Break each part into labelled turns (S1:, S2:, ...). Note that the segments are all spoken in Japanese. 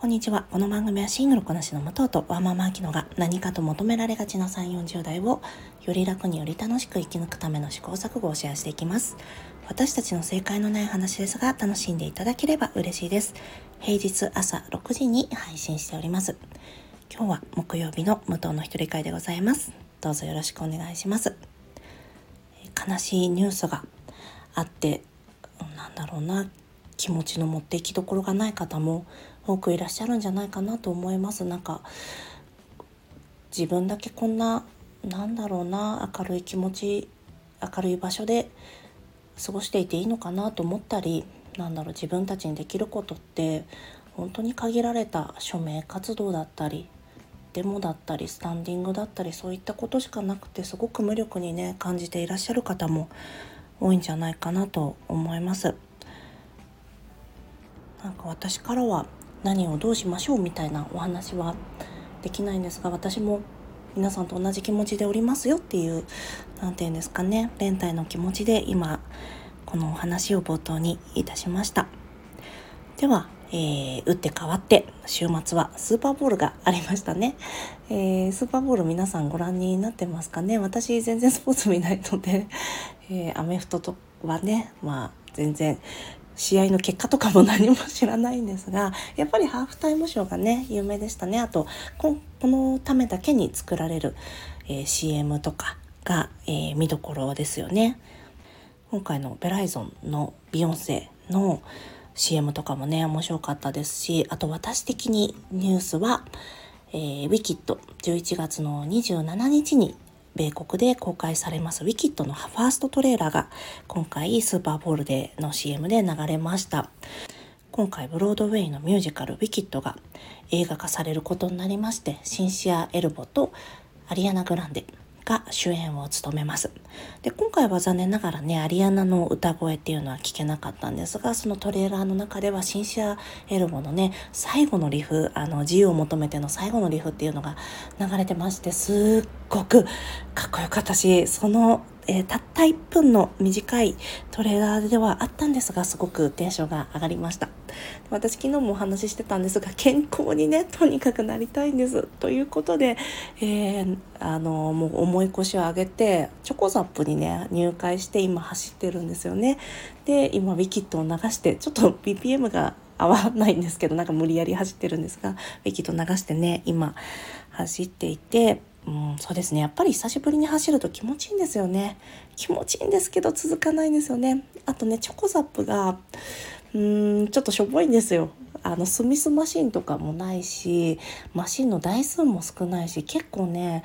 S1: こんにちは。この番組はシングルこなしの武藤とワーママアキノが何かと求められがちな3、40代をより楽により楽しく生き抜くための試行錯誤をシェアしていきます。私たちの正解のない話ですが楽しんでいただければ嬉しいです。平日朝6時に配信しております。今日は木曜日の武藤の一人会でございます。どうぞよろしくお願いします。悲しいニュースがあって、なんだろうな、気持ちの持っていきどころがない方も多くいらっしゃるんじゃないかなと思いますなんか自分だけこんななんだろうな明るい気持ち明るい場所で過ごしていていいのかなと思ったりなんだろう自分たちにできることって本当に限られた署名活動だったりデモだったりスタンディングだったりそういったことしかなくてすごく無力にね感じていらっしゃる方も多いんじゃないかなと思います。なんか私からは何をどうしましょうみたいなお話はできないんですが私も皆さんと同じ気持ちでおりますよっていう何て言うんですかね連帯の気持ちで今このお話を冒頭にいたしました。では、えー、打って変わって週末はスーパーボールがありましたね、えー、スーパーボール皆さんご覧になってますかね？私全然スポーツ見ないので、えー、アメフトとはねまあ全然試合の結果とかも何も知らないんですが やっぱりハーフタイムショーがね有名でしたね。あとこのためだけに作られる、えー、CM とかが、えー、見どころですよね。今回のベライゾンのビヨンセの CM とかもね面白かったですしあと私的にニュースは、えー、ウィキッド11月の27日に米国で公開されますウィキッドのファーストトレーラーが今回スーパーボールでの CM で流れました。今回ブロードウェイのミュージカルウィキッドが映画化されることになりましてシンシア・エルボとアリアナ・グランデが主演を務めます。で今回は残念ながらねアリアナの歌声っていうのは聞けなかったんですがそのトレーラーの中ではシンシア・エルボのね最後のリフあの自由を求めての最後のリフっていうのが流れてましてすっごくかっこよかったしそのえー、たった1分の短いトレーラーではあったんですがすごくテンションが上がりました。私昨日もお話ししてたんですが健康にねとにかくなりたいんです。ということで、えー、あのもう重い腰を上げてチョコザップにね入会して今走ってるんですよね。で今ウィキッドを流してちょっと BPM が合わないんですけどなんか無理やり走ってるんですがウィキッド流してね今走っていてうん、そうですね。やっぱり久しぶりに走ると気持ちいいんですよね。気持ちいいんですけど続かないんですよね。あとねチョコザップがうんちょっとしょぼいんですよ。あのスミスマシンとかもないしマシンの台数も少ないし結構ね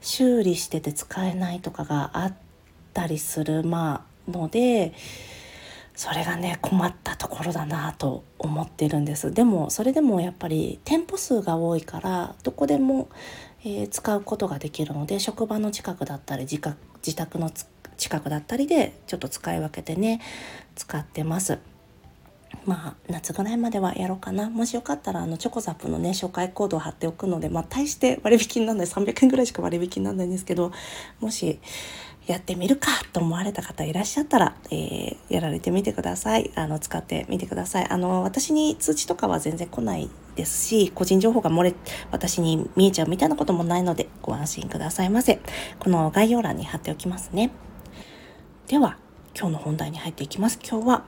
S1: 修理してて使えないとかがあったりするまあのでそれがね困ったところだなと思ってるんです。でもそれでもやっぱり店舗数が多いからどこでもえー、使うことができるので職場の近くだったり自自宅の近くだったりでちょっと使い分けてね使ってます。まあ夏ぐらいまではやろうかなもしよかったらあのチョコザップのね紹介コードを貼っておくのでまあ大して割引にならない300円ぐらいしか割引にならないんですけどもしやってみるかと思われた方いらっしゃったら、えー、やられてみてください。あの、使ってみてください。あの、私に通知とかは全然来ないですし、個人情報が漏れ、私に見えちゃうみたいなこともないので、ご安心くださいませ。この概要欄に貼っておきますね。では、今日の本題に入っていきます。今日は、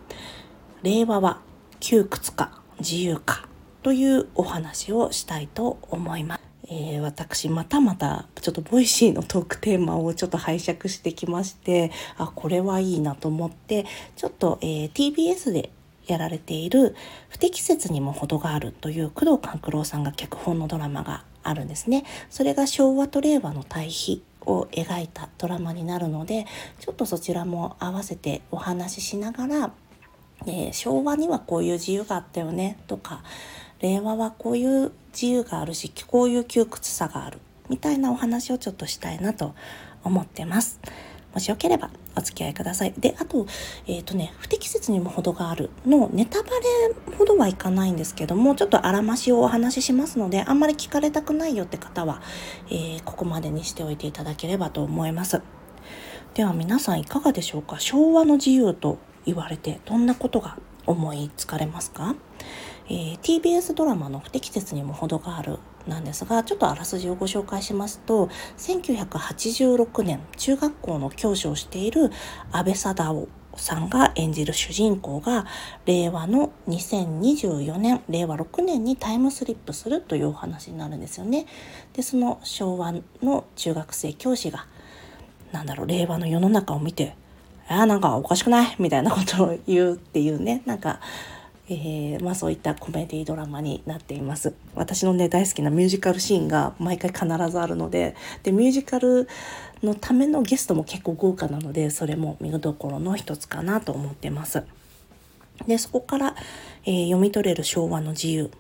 S1: 令和は窮屈か自由かというお話をしたいと思います。えー、私またまたちょっと Voicy のトークテーマをちょっと拝借してきましてあこれはいいなと思ってちょっと、えー、TBS でやられている「不適切にも程がある」という工藤官九郎さんが脚本のドラマがあるんですね。それが昭和と令和の対比を描いたドラマになるのでちょっとそちらも合わせてお話ししながら、えー、昭和にはこういう自由があったよねとか令和はこういう自由があるしこういう窮屈さがあるみたいなお話をちょっとしたいなと思ってます。もしよければお付き合いください。で、あと、えっ、ー、とね、不適切にも程があるのネタバレほどはいかないんですけども、ちょっとあらましをお話ししますので、あんまり聞かれたくないよって方は、えー、ここまでにしておいていただければと思います。では皆さんいかがでしょうか？昭和の自由と言われてどんなことが思いつかれますか？えー、TBS ドラマの不適切にも程があるなんですがちょっとあらすじをご紹介しますと1986年中学校の教師をしている安倍貞夫さんが演じる主人公が令和の2024年令和6年にタイムスリップするというお話になるんですよね。でその昭和の中学生教師がなんだろう令和の世の中を見て「あなんかおかしくない?」みたいなことを言うっていうねなんかえー、まあ、そういったコメディドラマになっています。私のね大好きなミュージカルシーンが毎回必ずあるのででミュージカルのためのゲストも結構豪華なのでそれも見どころの一つかなと思ってます。でそこから、えー、読み取れる昭和の自由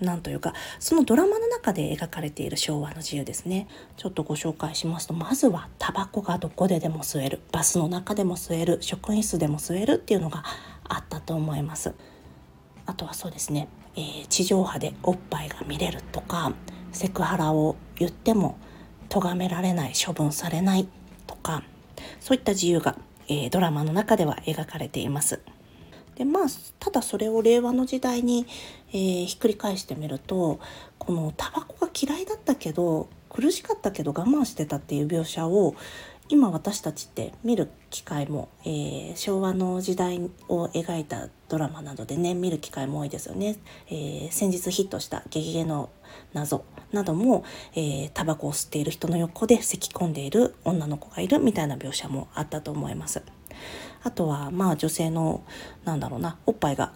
S1: なんというかそのドラマの中で描かれている昭和の自由ですね。ちょっとご紹介しますとまずはタバコがどこででも吸えるバスの中でも吸える職員室でも吸えるっていうのがあったと思います。あとはそうですね、えー、地上波でおっぱいが見れるとかセクハラを言っても咎められない処分されないとかそういった自由が、えー、ドラマの中では描かれています。でまあただそれを令和の時代に、えー、ひっくり返してみるとこのタバコが嫌いだったけど苦しかったけど我慢してたっていう描写を今私たちって見る機会も、えー、昭和の時代を描いたドラマなどでね見る機会も多いですよね、えー、先日ヒットした「ゲゲゲの謎」なども、えー、タバコを吸っている人の横で咳き込んでいる女の子がいるみたいな描写もあったと思います。あとはまあ女性のなんだろうなおっぱいが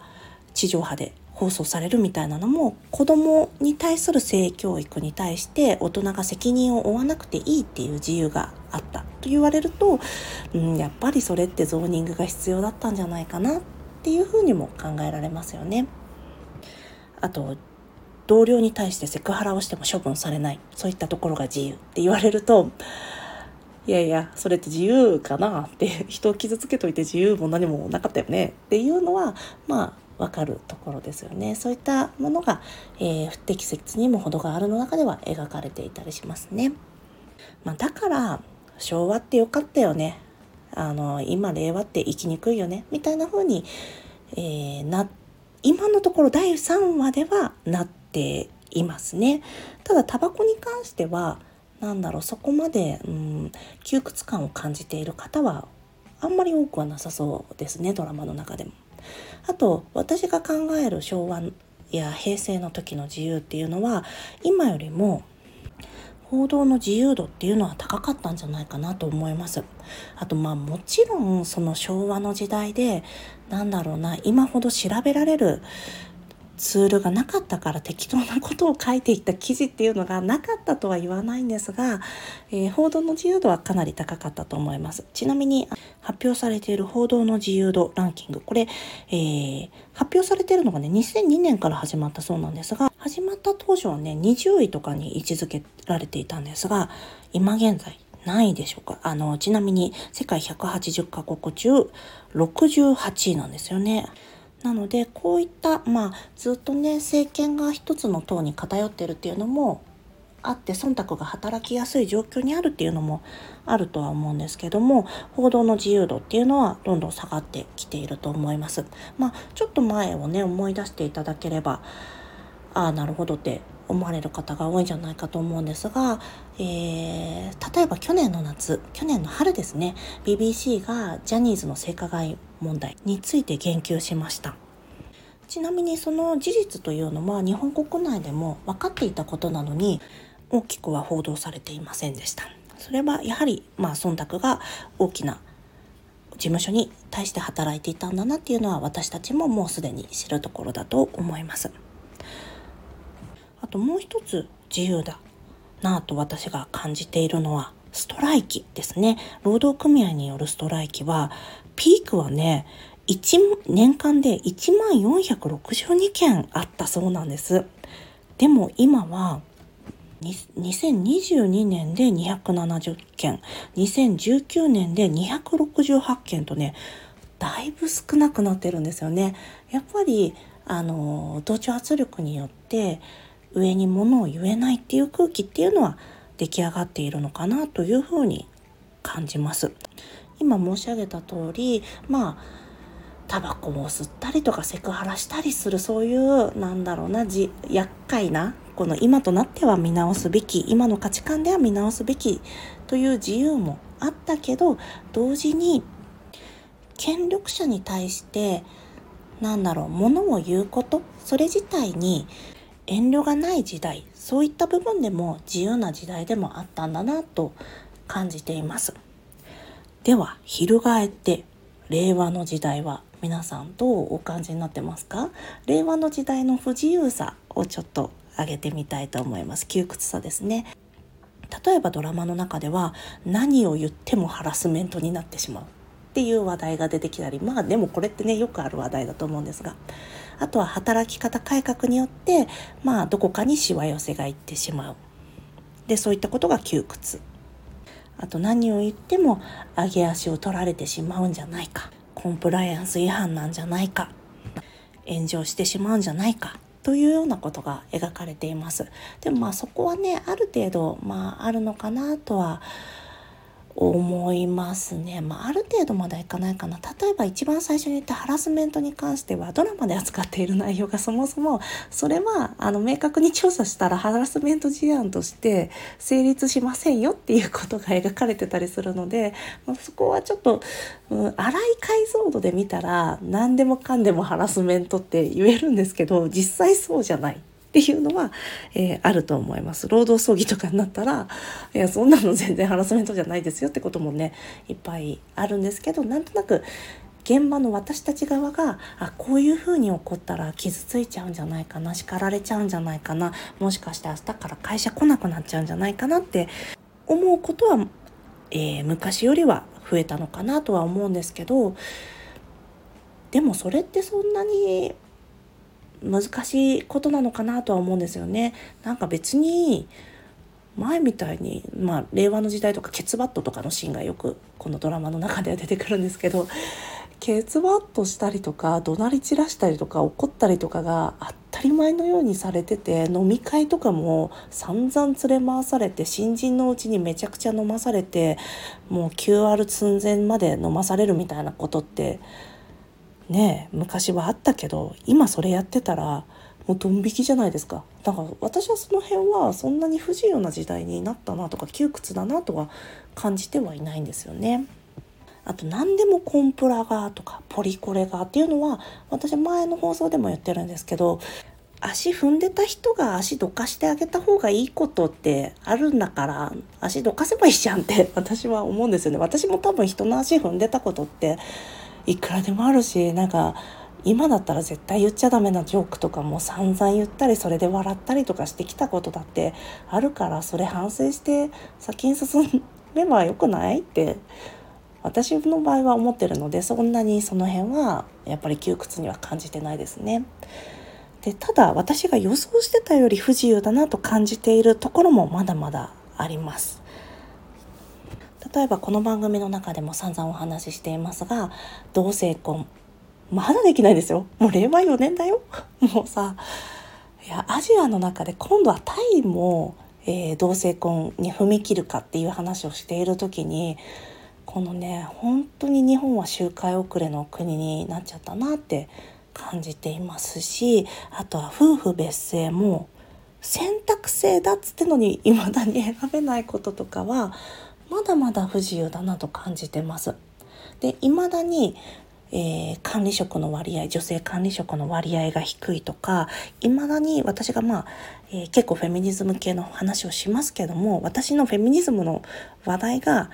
S1: 地上波で放送されるみたいなのも子供に対する性教育に対して大人が責任を負わなくていいっていう自由があった。と言われると、うん、やっぱりそれってゾーニングが必要だったんじゃないかなっていうふうにも考えられますよね。あと同僚に対してセクハラをしても処分されない。そういったところが自由って言われるといやいやそれって自由かなって人を傷つけといて自由も何もなかったよね。っていうのはまあ分かるところですよねそういったものが、えー、不適切にも程があるの中では描かれていたりしますね。まあ、だから昭和って良かったよねあの今令和って生きにくいよねみたいな風に、えー、な今のところ第3話ではなっていますね。ただタバコに関しては何だろうそこまで、うん、窮屈感を感じている方はあんまり多くはなさそうですねドラマの中でも。あと私が考える昭和や平成の時の自由っていうのは今よりも報道の自由度っていうのは高かったんじゃないかなと思います。あとまあもちろんその昭和の時代でなんだろうな今ほど調べられるツールがなかったから適当なことを書いていった記事っていうのがなかったとは言わないんですが、えー、報道の自由度はかなり高かったと思います。ちなみに発表されている報道の自由度ランキング、これ、えー、発表されているのがね、2002年から始まったそうなんですが、始まった当初はね、20位とかに位置づけられていたんですが、今現在、何位でしょうかあの、ちなみに世界180カ国中68位なんですよね。なのでこういったまあずっとね政権が一つの党に偏ってるっていうのもあって忖度が働きやすい状況にあるっていうのもあるとは思うんですけども報道の自由度っていうのはどんどん下がってきていると思います。まあ、ちょっと前をね思い出していただければああなるほどって思われる方が多いんじゃないかと思うんですが、えー、例えば去年の夏去年の春ですね BBC がジャニーズの性加害問題について言及しましたちなみにその事実というのは日本国内でも分かっていたことなのに大きくは報道されていませんでしたそれはやはりまあ忖度が大きな事務所に対して働いていたんだなっていうのは私たちももうすでに知るところだと思います。ともう一つ自由だなぁと私が感じているのはストライキですね。労働組合によるストライキは、ピークはね、年間で1万462件あったそうなんです。でも今は、2022年で270件、2019年で268件とね、だいぶ少なくなってるんですよね。やっぱり、あの、同調圧力によって、上に物を言えないっていう空気っていうのは出来上がっているのかなというふうに感じます。今申し上げた通りまあタバコを吸ったりとかセクハラしたりするそういうなんだろうなじ厄介なこの今となっては見直すべき今の価値観では見直すべきという自由もあったけど同時に権力者に対してなんだろうものを言うことそれ自体に遠慮がない時代そういった部分でも自由な時代でもあったんだなと感じています。では翻って令和の時代は皆さんどうお感じになってますか？令和の時代の不自由さをちょっと上げてみたいと思います。窮屈さですね。例えばドラマの中では何を言ってもハラスメントになってしまう。っていう話題が出てきたりまあでもこれってねよくある話題だと思うんですがあとは働き方改革によってまあどこかにしわ寄せがいってしまう。でそういったことが窮屈。あと何を言っても上げ足を取られてしまうんじゃないか。コンプライアンス違反なんじゃないか。炎上してしまうんじゃないか。というようなことが描かれています。でもまあそこはねある程度まああるのかなとは思いますね。まあ、ある程度まではいかないかな。例えば一番最初に言ったハラスメントに関してはドラマで扱っている内容がそもそもそれはあの明確に調査したらハラスメント事案として成立しませんよっていうことが描かれてたりするので、まあ、そこはちょっと、うん、荒い解像度で見たら何でもかんでもハラスメントって言えるんですけど実際そうじゃない。っていうのは、えー、あると思います。労働争議とかになったら、いや、そんなの全然ハラスメントじゃないですよってこともね、いっぱいあるんですけど、なんとなく、現場の私たち側があこういうふうに起こったら傷ついちゃうんじゃないかな叱られちゃうんじゃないかなもしかして明日から会社来なくなっちゃうんじゃないかなって思うことは、えー、昔よりは増えたのかなとは思うんですけどでもそれってそんなに難しいことなのかなとは思うんですよね。なんか別に前みたいに、まあ、令和の時代とかケツバットとかのシーンがよくこのドラマの中では出てくるんですけどケツバットしたりとか怒鳴り散らしたりとか怒ったりとかが当たり前のようにされてて飲み会とかも散々連れ回されて新人のうちにめちゃくちゃ飲まされてもう QR 寸前まで飲まされるみたいなことってね昔はあったけど今それやってたらもうドン引きじゃないですかだから私はその辺はそんなに不自由な時代になったなとか窮屈だなとは感じてはいないんですよね。あと何でもコンプラがとかポリコレがっていうのは私前の放送でも言ってるんですけど足踏んでた人が足どかしてあげた方がいいことってあるんだから足どかせばいいじゃんって私は思うんですよね私も多分人の足踏んでたことっていくらでもあるしなんか今だったら絶対言っちゃダメなジョークとかも散々言ったりそれで笑ったりとかしてきたことだってあるからそれ反省して先に進めばよくないって私の場合は思ってるのでそんなにその辺はやっぱり窮屈には感じてないですね。でただ私が予想してたより不自由だなと感じているところもまだまだあります。例えばこの番組の中でも散々お話ししていますが同性婚。まだできないですよ。もう令和4年だよ。もうさいやアジアの中で今度はタイも、えー、同性婚に踏み切るかっていう話をしている時にこのね本当に日本は周回遅れの国になっちゃったなって感じていますしあとは夫婦別姓も選択制だっつってのに未だに選べないこととかはまだまだ不自由だなと感じてます。で未だにえー、管理職の割合女性管理職の割合が低いとかいまだに私がまあ、えー、結構フェミニズム系の話をしますけども私のフェミニズムの話題が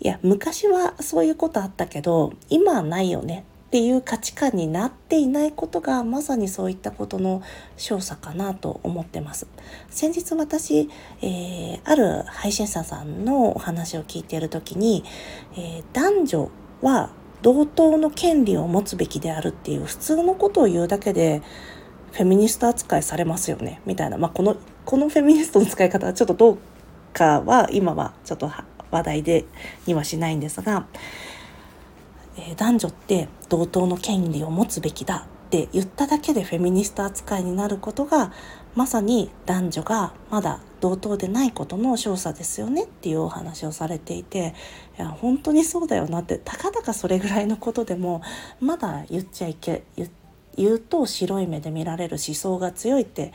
S1: いや昔はそういうことあったけど今はないよねっていう価値観になっていないことがまさにそういったことの少佐かなと思ってます。先日私、えー、ある配信者さんのお話を聞いている時に、えー、男女は同等の権利を持つべきであるっていう普通のことを言うだけでフェミニスト扱いされますよねみたいな、まあ、このこのフェミニストの使い方はちょっとどうかは今はちょっと話題でにはしないんですがえー、男女って同等の権利を持つべきだって言っただけでフェミニスト扱いになることがまさに男女がまだ同等でないことの証左ですよねっていうお話をされていていや本当にそうだよなってたかだかそれぐらいのことでもまだ言っちゃいけ言うと白い目で見られる思想が強いって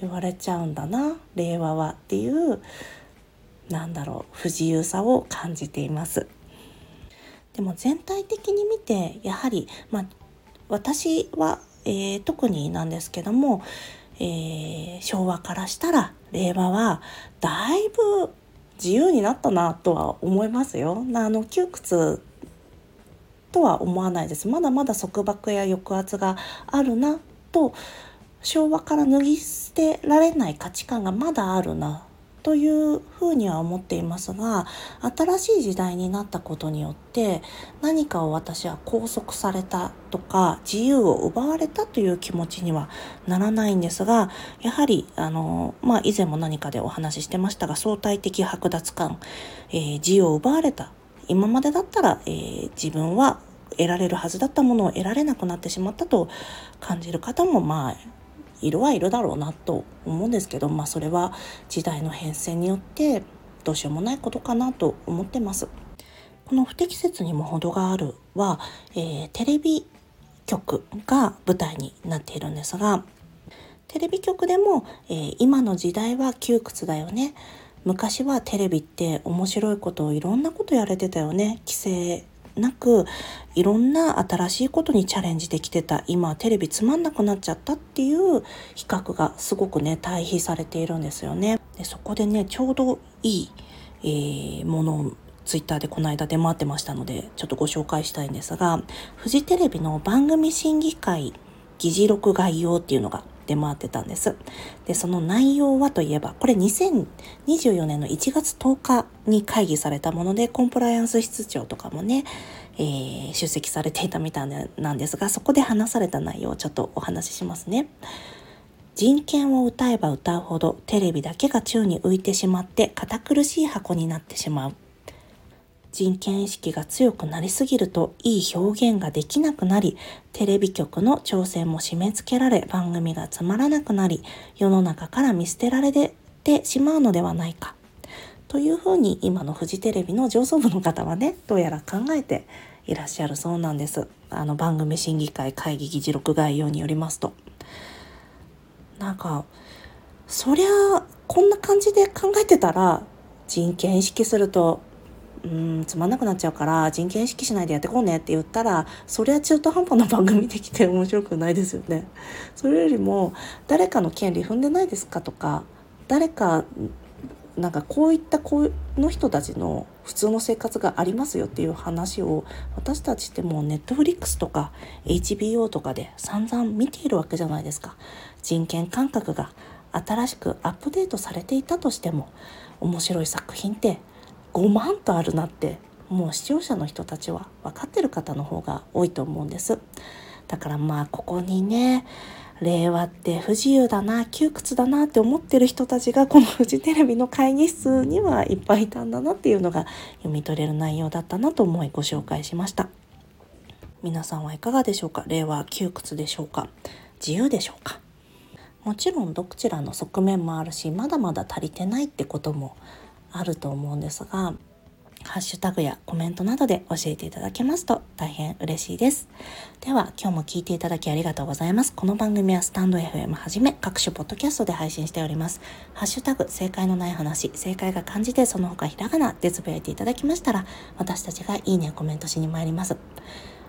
S1: 言われちゃうんだな令和はっていうなんだろう不自由さを感じています。でも全体的に見てやはり、まあ、私は、えー、特になんですけども、えー、昭和からしたら令和はだいぶ自由になったなとは思いますよ。あの窮屈とは思わないです。まだまだ束縛や抑圧があるなと昭和から脱ぎ捨てられない価値観がまだあるなというふうには思っていますが新しい時代になったことによって何かを私は拘束されたとか自由を奪われたという気持ちにはならないんですがやはりあの、まあ、以前も何かでお話ししてましたが相対的剥奪感、えー、自由を奪われた。今までだったら、えー、自分は得られるはずだったものを得られなくなってしまったと感じる方もまあいるはいるだろうなと思うんですけど、まあ、それは時代の変遷によってどうしようもないことかなと思ってます。この不適切にも程があるは、えー、テレビ局が舞台になっているんですがテレビ局でも、えー、今の時代は窮屈だよね昔はテレビって面白いことをいろんなことやれてたよね規制なくいろんな新しいことにチャレンジできてた今テレビつまんなくなっちゃったっていう比較がすごくね対比されているんですよね。でそこでねちょうどいい、えー、ものをツイッターでこの間出回ってましたのでちょっとご紹介したいんですがフジテレビの番組審議会議事録概要っていうのが出回ってたんです。で、その内容はといえば、これ2024年の1月10日に会議されたもので、コンプライアンス室長とかもね、えー、出席されていたみたいなんですが、そこで話された内容をちょっとお話ししますね。人権を歌えば歌うほどテレビだけが宙に浮いてしまって堅苦しい箱になってしまう。人権意識が強くなりすぎるといい表現ができなくなり、テレビ局の挑戦も締め付けられ、番組がつまらなくなり、世の中から見捨てられてしまうのではないか。というふうに今のフジテレビの上層部の方はね、どうやら考えていらっしゃるそうなんです。あの番組審議会会議議事録概要によりますと。なんか、そりゃ、こんな感じで考えてたら、人権意識するとうんつまんなくなっちゃうから人権意識しないでやってこうねって言ったらそりゃ中途半端な番組できて面白くないですよね。それよりも誰かの権利踏んでないですかとか誰かなんかこういったこの人たちの普通の生活がありますよっていう話を私たちってもうネットフリックスとか HBO とかで散々見ているわけじゃないですか。人権感覚が新しくアップデートされていたとしても面白い作品って5万とあるなってもう視聴者の人たちは分かってる方の方が多いと思うんです。だからまあここにね令和って不自由だな窮屈だなって思ってる人たちがこのフジテレビの会議室にはいっぱいいたんだなっていうのが読み取れる内容だったなと思いご紹介しました。皆さんはいかがでしょうか？令和窮屈でしょうか？自由でしょうか？もちろんどちらの側面もあるしまだまだ足りてないってこともあると思うんですがハッシュタグやコメントなどで教えていただけますと大変嬉しいです。では今日も聞いていただきありがとうございます。この番組はスタンド FM はじめ各種ポッドキャストで配信しております。ハッシュタグ正解のない話、正解が漢字でその他ひらがなでつぶやいていただきましたら私たちがいいねコメントしに参ります。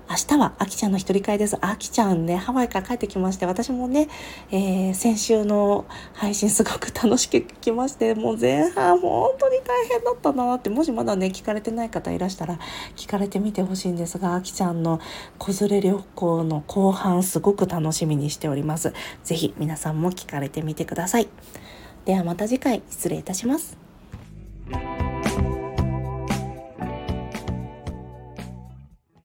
S1: 明日はあきちゃんの一人会です。あきちゃんね、ハワイから帰ってきまして、私もね、えー、先週の配信すごく楽しく聞きまして、もう前半本当に大変だったなって、もしまだね、聞かれてない方いらしたら聞かれてみてほしいんですが、あきちゃんの子連れ旅行の後半すごく楽しみにしております。ぜひ皆さんも聞かれてみてください。ではまた次回失礼いたします。